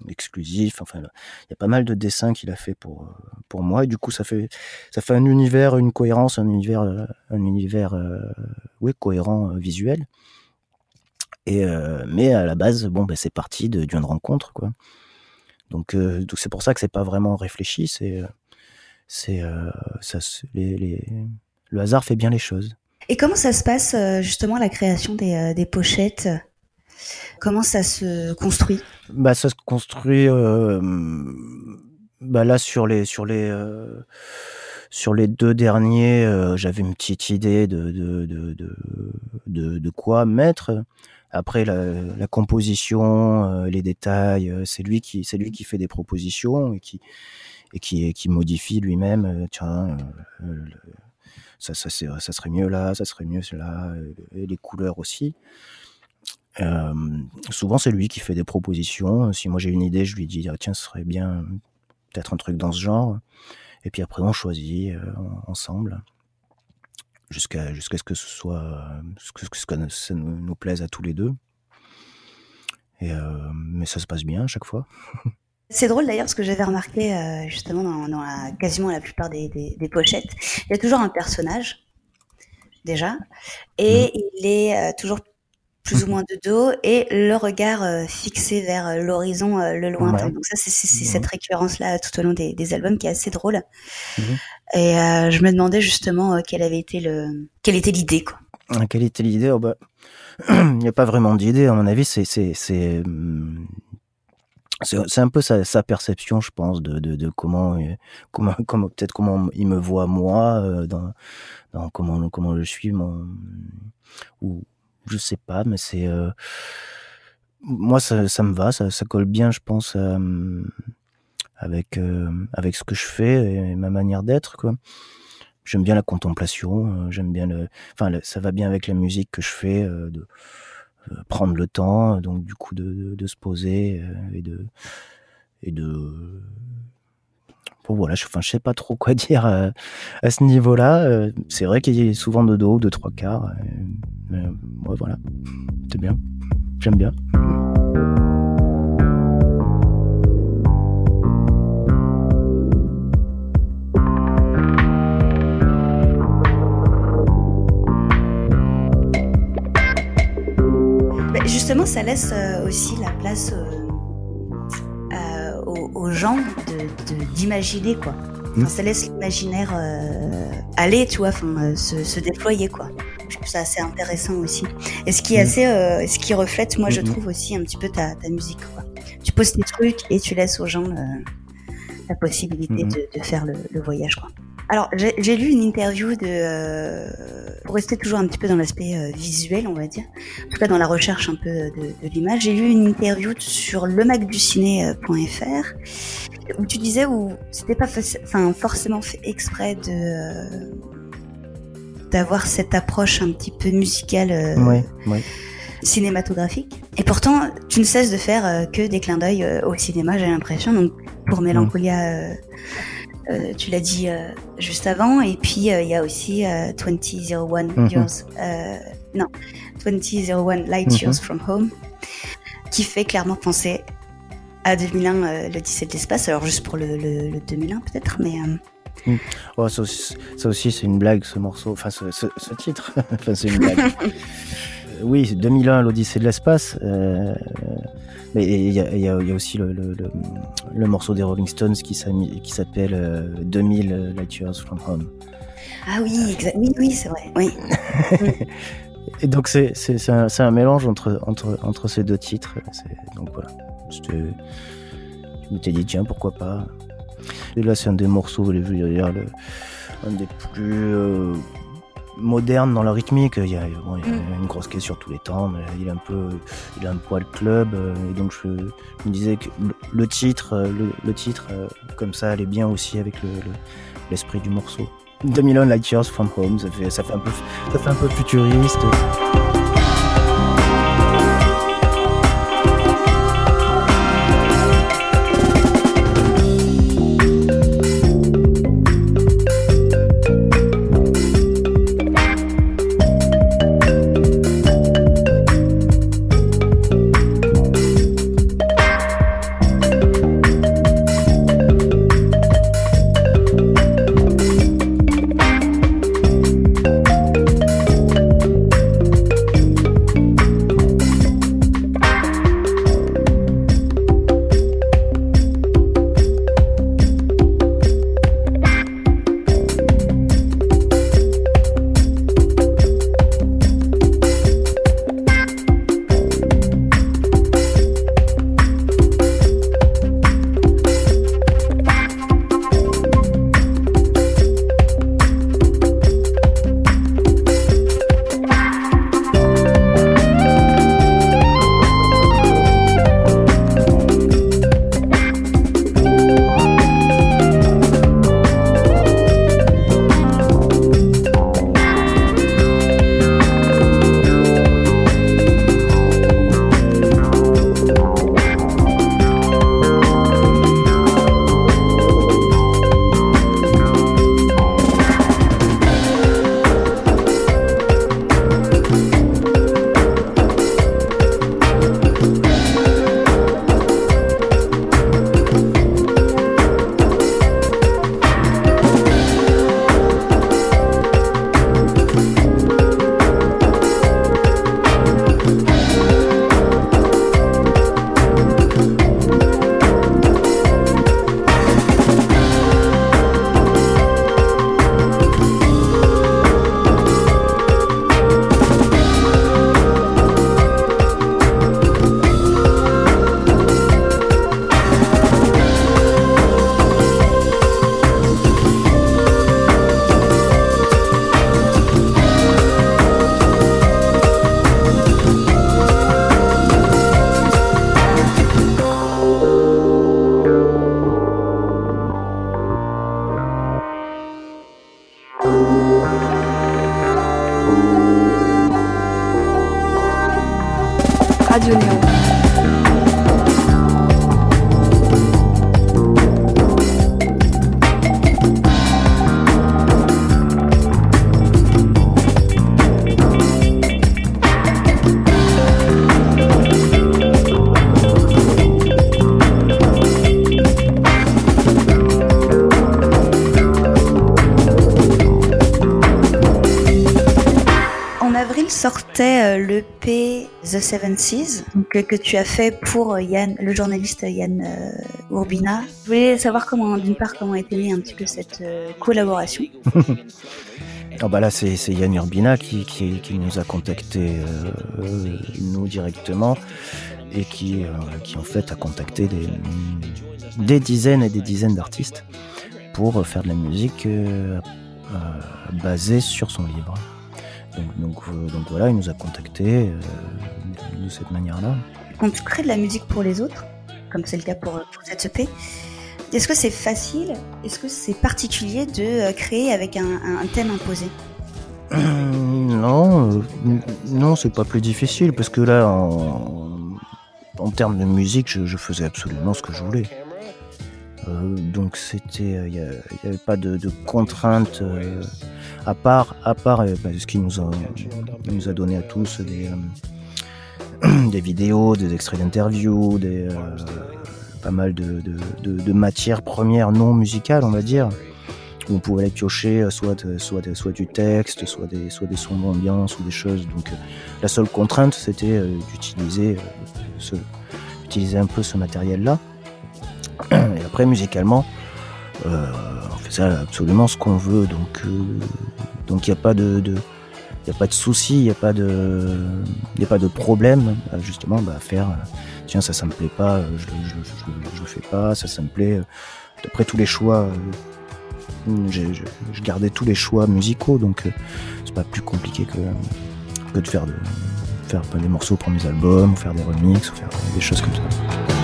exclusifs. Enfin, il y a pas mal de dessins qu'il a fait pour euh, pour moi. Et du coup, ça fait ça fait un univers, une cohérence, un univers, euh, un univers, euh, oui, cohérent euh, visuel. Et euh, mais à la base, bon, ben c'est parti de- d'une rencontre, quoi. Donc euh, donc c'est pour ça que c'est pas vraiment réfléchi. C'est euh, c'est euh, les, les le hasard fait bien les choses. Et comment ça se passe justement la création des, des pochettes? Comment ça se construit? Bah, ça se construit bah là sur les sur les sur les deux derniers, euh, j'avais une petite idée de, de, de, de quoi mettre. Après la, composition, euh, les détails, euh, c'est lui qui c'est lui qui fait des propositions et qui et qui qui modifie lui-même. euh, tiens, ça ça serait mieux là, ça serait mieux là, et les couleurs aussi. Souvent, c'est lui qui fait des propositions. Si moi j'ai une idée, je lui dis ah, tiens, ce serait bien peut-être un truc dans ce genre. Et puis après, on choisit ensemble jusqu'à jusqu'à ce que ce soit ce que, ce que ça nous, nous plaise à tous les deux. Et euh, mais ça se passe bien à chaque fois. C'est drôle d'ailleurs parce que j'avais remarqué euh, justement dans, dans la, quasiment la plupart des, des, des pochettes, il y a toujours un personnage déjà et il est euh, toujours plus ou moins de dos et le regard euh, fixé vers euh, l'horizon, euh, le lointain. Ouais. Donc ça, c'est cette récurrence-là tout au long des, des albums qui est assez drôle. Mhm. Et euh, je me demandais justement quelle avait été le, quelle était l'idée quoi. Ah, Quelle était l'idée? Oh, bah, Il n'y a pas vraiment d'idée, à mon avis. C'est c'est c'est un peu sa, sa perception, je pense, de, de, de comment comment comment peut-être comment il me voit moi dans dans comment comment je suis ou je sais pas, mais c'est euh, moi ça, me va, ça, ça colle bien, je pense, euh, avec euh, avec ce que je fais et ma manière d'être, quoi. J'aime bien la contemplation, j'aime bien le, enfin ça va bien avec la musique que je fais, de prendre le temps, donc du coup de, de, de se poser et de et de bon voilà, je, enfin je sais pas trop quoi dire euh, à ce niveau-là. euh, c'est vrai qu'il y a souvent de dos, de trois quarts, mais euh, voilà, c'est bien, j'aime bien. Justement, ça laisse aussi la place aux, gens de- de- d'imaginer, quoi. Enfin, Mm. ça laisse l'imaginaire euh, aller, tu vois, enfin, euh, se, se déployer, quoi. Je trouve ça assez intéressant aussi. Et ce qui est Mm. assez, euh, ce qui reflète, moi, je trouve aussi un petit peu ta, ta musique, quoi. Tu poses tes trucs et tu laisses aux gens euh, la possibilité de, de faire le, le voyage, quoi. Alors, j'ai lu une interview de. euh, pour rester toujours un petit peu dans l'aspect euh, visuel, on va dire. En tout cas, dans la recherche un peu de, de l'image. J'ai lu une interview sur lemacduciné.fr où tu disais où c'était pas enfin, forcément fait exprès de. euh, d'avoir cette approche un petit peu musicale euh, cinématographique. Et pourtant, tu ne cesses de faire euh, que des clins d'œil euh, au cinéma, j'ai l'impression. Donc, pour Mélancolia, euh, euh, tu l'as dit euh, juste avant. Et puis, euh, il y a aussi euh, 2001 Mhm. Years, euh, non, 2001 Light Mhm. Years from Home, qui fait clairement penser à 2001, euh, l'Odyssée de l'espace. Alors, juste pour le, le, le 2001 peut-être, mais euh, Oh, ça aussi, c'est une blague, ce morceau. Enfin, ce, ce- ce titre. enfin, c'est une blague. Euh, oui, c'est 2001, l'Odyssée de l'espace. euh, mais il y a, y y aussi le, le, le- le morceau des Rolling Stones qui s'appelle euh, 2000 Light Years from Home. ah oui, oui, oui, c'est vrai. Oui. Et donc, c'est un, un mélange entre, entre, entre ces deux titres. Donc voilà. Je m'étais dit, tiens, pourquoi pas. Et là, c'est un des morceaux, le- un des plus euh, modernes dans la rythmique. Il y, a, bon, il y a Mm. une grosse caisse sur tous les temps, mais il a un peu, il a un poil club. euh, Et donc, je, je me disais que le, titre, euh, le, le titre euh, comme ça, allait bien aussi avec le- le- l'esprit du morceau. 2001 Light Years from Home, ça fait, ça fait un peu, ça fait un peu futuriste. Seven Seas, euh, que tu as fait pour euh, Yann, le journaliste Yann euh, Urbina. Je voulais savoir comment, d'une part, comment était née un petit peu cette collaboration. Ah bah là, c'est Yann Urbina qui, qui, nous a contacté euh, nous directement et qui, qui en fait a contacté des, des dizaines et des dizaines d'artistes pour faire de la musique basée sur son livre. Donc, donc, euh, donc voilà, il nous a contactés euh, de, cette manière-là. Quand tu crées de la musique pour les autres, comme c'est le cas pour, pour cette EP, est-ce que c'est facile Est-ce que c'est particulier de euh, créer avec un, un thème imposé? Non, non, c'est pas plus difficile parce que là, en, en termes de musique, je, je faisais absolument ce que je voulais. Euh, donc c'était, il n'y avait pas de, de contraintes euh, à part, à part euh, bah, ce qu'il nous a, il nous a donné à tous des, euh, des vidéos, des extraits d'interviews, des euh, pas mal de, de, de, de matières premières non musicales, on va dire où on pouvait aller piocher euh, soit, soit, soit du texte, soit des, soit des sons d'ambiance ou des choses. Donc euh, la seule contrainte, c'était euh, d'utiliser euh, ce, utiliser un peu ce matériel-là. Et après, musicalement, euh, on faisait absolument ce qu'on veut. Donc euh, donc il n'y a pas de, de y a pas de souci, il n'y a pas de, y a pas de problème, justement, bah, à faire. euh, tiens, ça, ça me plaît pas, je, je, je, fais pas, ça, ça me plaît. D'après tous les choix, je, gardais tous les choix musicaux, donc c'est pas plus compliqué que, que de faire, de, faire des morceaux pour mes albums, ou faire des remixes, ou faire des choses comme ça.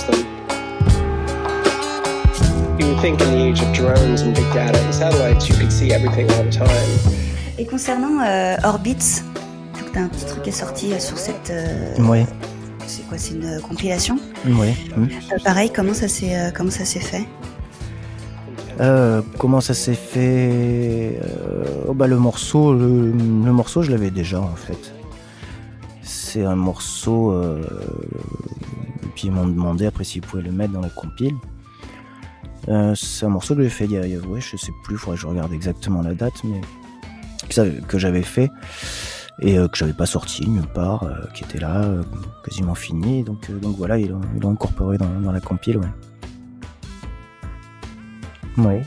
Them. You would think in the age of drones and big data and satellites, you could see everything all the time. Et concernant euh, Orbits, t'as un petit truc qui est sorti euh, sur cette. euh, Oui, C'est quoi C'est une euh, compilation oui. Euh, Pareil, comment ça s'est euh, comment ça s'est fait? Euh, comment ça s'est fait? Euh, oh bah le morceau, le, le morceau, je l'avais déjà en fait. C'est un morceau. M'ont demandé après s'ils pouvaient le mettre dans la compile. Euh, c'est un morceau que j'ai fait il y a, je sais plus, faudrait que je regarde exactement la date, mais que, j'avais fait et euh, que j'avais pas sorti nulle part, euh, qui était là, quasiment fini. Donc, donc voilà, ils l'ont incorporé dans, dans la compile, ouais. Oui.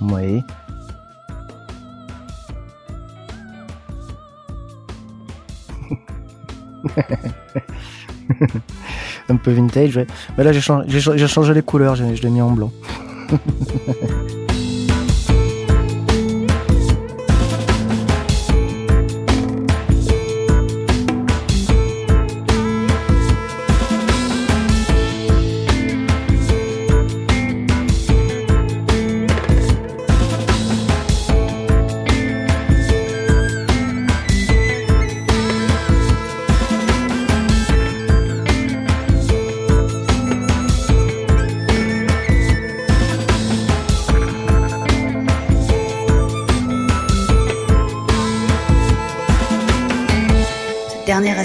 Oui. Un peu vintage, ouais. Mais là, j'ai changé, changé les couleurs, je l'ai mis en blanc.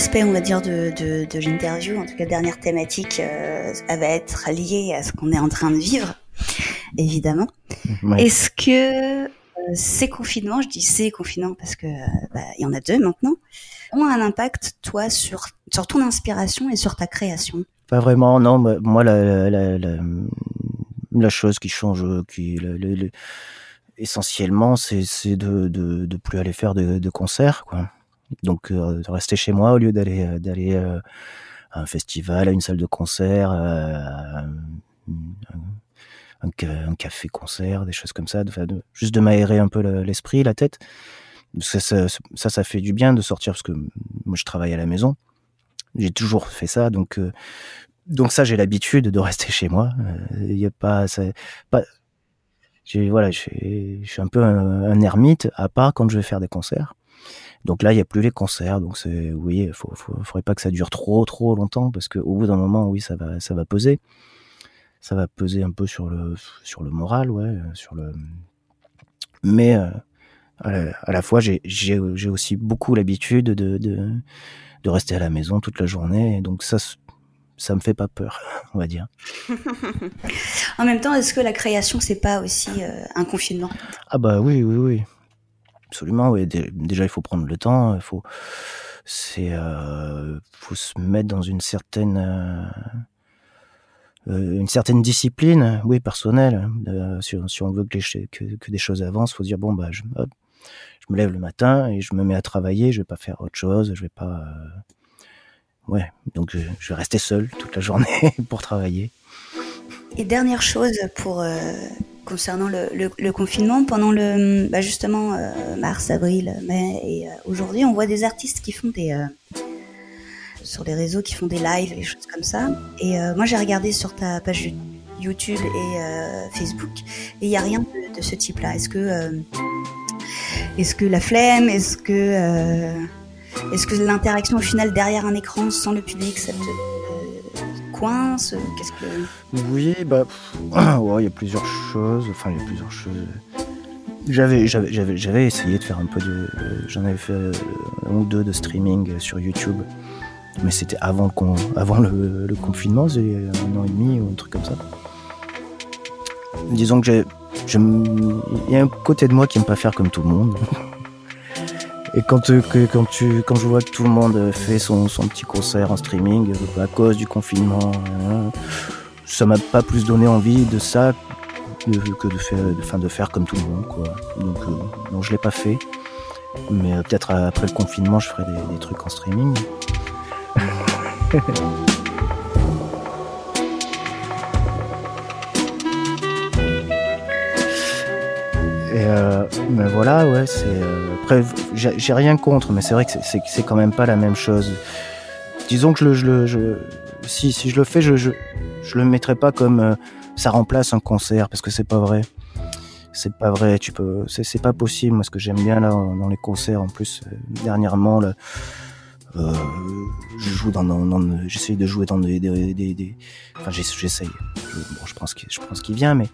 aspect, on va dire, de, de, de l'interview, en tout cas dernière thématique, euh, elle va être liée à ce qu'on est en train de vivre, évidemment. Ouais. Est-ce que euh, ces confinements, je dis ces confinements parce que bah, il y en a deux maintenant, ont un impact, toi, sur, sur ton inspiration et sur ta création? Pas vraiment, non. Moi, la, la, la, la chose qui change, qui, le- le- le- essentiellement, c'est c'est de, de, de plus aller faire de, de concerts, quoi. Donc, euh, de rester chez moi au lieu d'aller euh, d'aller euh, à un festival, à une salle de concert, euh, à un, un ca- un café-concert, des choses comme ça. de- juste de m'aérer un peu le- l'esprit, la tête. Que ça, ça, ça fait du bien de sortir parce que moi, je travaille à la maison. J'ai toujours fait ça, donc euh, donc ça, j'ai l'habitude de rester chez moi. Il y a pas, ça, pas. J'ai voilà, je suis un peu un ermite à part quand je vais faire des concerts. Donc là, il y a plus les concerts, donc c'est oui, faut, faut, faudrait pas que ça dure trop trop longtemps parce que au bout d'un moment, oui, ça va ça va peser, ça va peser un peu sur le sur le moral, ouais, sur le. Mais euh, à, la, à la fois, j'ai aussi beaucoup l'habitude de, de de rester à la maison toute la journée, et donc ça ça me fait pas peur, on va dire. en même temps, est-ce que la création, c'est pas aussi un confinement? Ah bah oui, oui, oui. Absolument, oui. Déjà, il faut prendre le temps, il faut c'est euh, faut se mettre dans une certaine euh, une certaine discipline, oui, personnelle. Euh, si, on veut que, des choses avancent, faut dire bon bah je, me lève le matin et je me mets à travailler. Je vais pas faire autre chose. Je vais pas. Euh, ouais, donc je, vais rester seul toute la journée pour travailler. Et dernière chose pour euh, concernant le, confinement, pendant le bah justement euh, mars, avril, mai et aujourd'hui, on voit des artistes qui font des sur les réseaux qui font des lives des choses comme ça. Et euh, moi, j'ai regardé sur ta page YouTube et euh, Facebook, et il n'y a rien de, de ce type-là. Est-ce que, euh, est-ce que la flemme, est-ce que, euh, est-ce que l'interaction au final derrière un écran sans le public, ça te euh, que Oui, bah, il y a plusieurs choses. Enfin, il y a plusieurs choses. J'avais, essayé de faire un peu de, j'en avais fait un ou deux de streaming sur YouTube mais c'était avant, le, avant le confinement, c'est un an et demi ou un truc comme ça. Disons que j'ai, il y a un côté de moi qui aime pas faire comme tout le monde. Et quand, que, quand, tu, quand je vois que tout le monde fait son, son petit concert en streaming à cause du confinement, hein, ça m'a pas plus donné envie de ça que de faire, de, fin, de faire comme tout le monde. Quoi. Donc, euh, je l'ai pas fait. Mais euh, peut-être après le confinement, je ferai des trucs en streaming. Et euh, mais voilà, ouais, c'est. Euh, après, j'ai rien contre, mais c'est vrai que c'est quand même pas la même chose. Disons que je le, je le, je, si, si je le fais, je, je, je le mettrai pas comme euh, ça remplace un concert, parce que c'est pas vrai. C'est pas vrai, tu peux, c'est pas possible. Moi, ce que j'aime bien là dans les concerts, en plus, euh, dernièrement, là, euh, je joue dans, dans, dans j'essaye de jouer dans des, des, des, des... enfin j'essaye. Bon, je pense qu'il, je pense qu'il vient, mais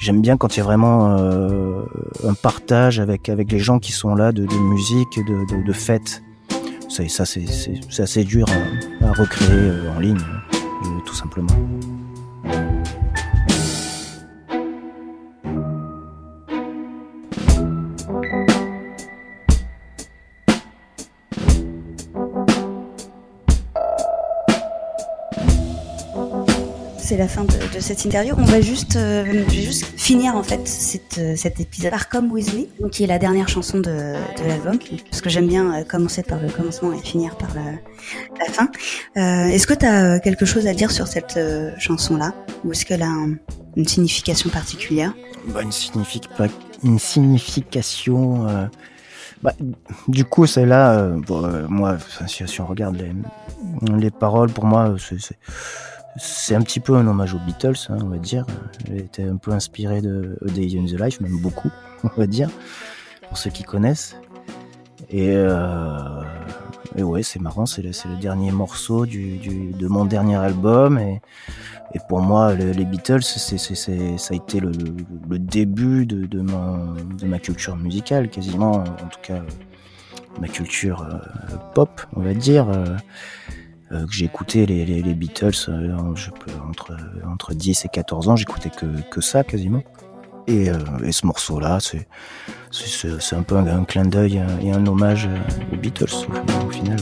j'aime bien quand il y a vraiment euh, un partage avec avec les gens qui sont là de, de musique, de, de, de fête. Ça, ça c'est, assez dur à, à recréer euh, en ligne, euh, tout simplement. La fin de, de, cette interview. On va juste, euh, juste finir en fait cette, euh, cet épisode par Come With Me, qui est la dernière chanson de, de l'album, parce que j'aime bien euh, commencer par le commencement et finir par la, fin. Euh, est-ce que tu as quelque chose à dire sur cette chanson-là, ou est-ce qu'elle a un, une signification particulière? Bah, une, une signification. Bah, du coup, celle-là, moi, si, si, on regarde les, les paroles, pour moi, c'est c'est un petit peu un hommage aux Beatles, hein, on va dire. J'ai été un peu inspiré de A Day in the Life, même beaucoup, on va dire, pour ceux qui connaissent. Et, euh, et ouais, c'est marrant, c'est le, dernier morceau du, du, de mon dernier album. Et, pour moi, le, les Beatles, c'est, ça a été le, le début de, de, ma culture musicale, quasiment, en tout cas, ma culture euh, pop, on va dire. Euh, que j'ai écouté les, les, les Beatles euh, entre, entre 10 et 14 ans, j'écoutais que, que ça quasiment. Et, euh, et ce morceau-là, c'est, c'est, un peu un, clin d'œil et un hommage aux Beatles au, final.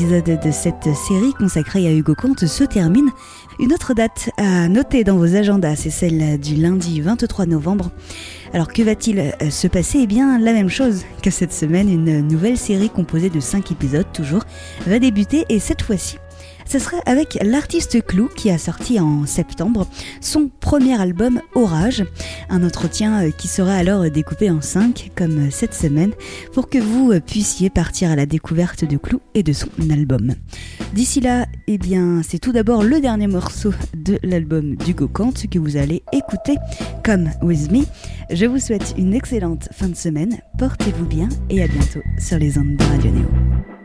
Épisode de cette série consacrée à Hugo Comte se termine. Une autre date à noter dans vos agendas, c'est celle du lundi 23 novembre. Alors que va-t-il euh, se passer? Eh bien la même chose que cette semaine, une nouvelle série composée de 5 épisodes toujours va débuter et cette fois-ci ce serait avec l'artiste Clou qui a sorti en septembre son premier album Orage. Un entretien euh, qui sera alors découpé en cinq comme cette semaine pour que vous euh, puissiez partir à la découverte de Clou et de son album. D'ici là, eh bien, c'est tout d'abord le dernier morceau de l'album d'Hugo Kant que vous allez écouter comme With Me. Je vous souhaite une excellente fin de semaine, portez-vous bien et à bientôt sur les ondes de Radio Néo.